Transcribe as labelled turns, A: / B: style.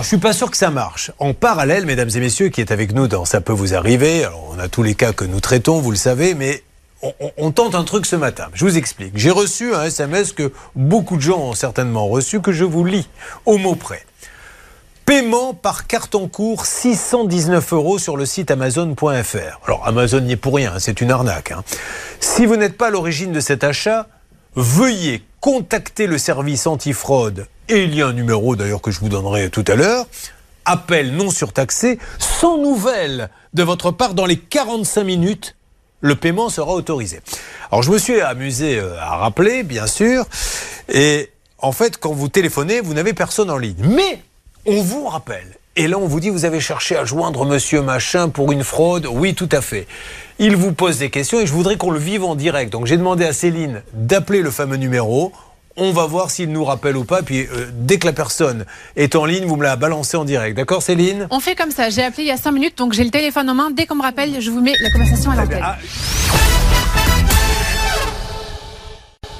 A: Alors, je suis pas sûr que ça marche. En parallèle, mesdames et messieurs, qui est avec nous dans Ça peut vous arriver, on a tous les cas que nous traitons, vous le savez, mais on, tente un truc ce matin. Je vous explique. J'ai reçu un SMS que beaucoup de gens ont certainement reçu, que je vous lis au mot près. Paiement par carte en cours 619 euros sur le site amazon.fr. Alors Amazon n'y est pour rien, c'est une arnaque. hein. Si vous n'êtes pas à l'origine de cet achat, veuillez contacter le service antifraude et il y a un numéro d'ailleurs que je vous donnerai tout à l'heure. Appel non surtaxé, sans nouvelles de votre part dans les 45 minutes le paiement sera autorisé. Alors je me suis amusé euh, à rappeler, bien sûr, et en fait, quand vous téléphonez, vous n'avez personne en ligne. Mais on vous rappelle. Et là, on vous dit, vous avez cherché à joindre monsieur machin pour une fraude. Oui, tout à fait. Il vous pose des questions et je voudrais qu'on le vive en direct. Donc j'ai demandé à Céline d'appeler le fameux numéro. On va voir s'il nous rappelle ou pas. Puis euh, dès que la personne est en ligne, vous me la balancez en direct. D'accord, Céline?
B: On fait comme ça. J'ai appelé il y a 5 minutes, donc j'ai le téléphone en main. Dès qu'on me rappelle, je vous mets la conversation à l'antenne.
A: Ah,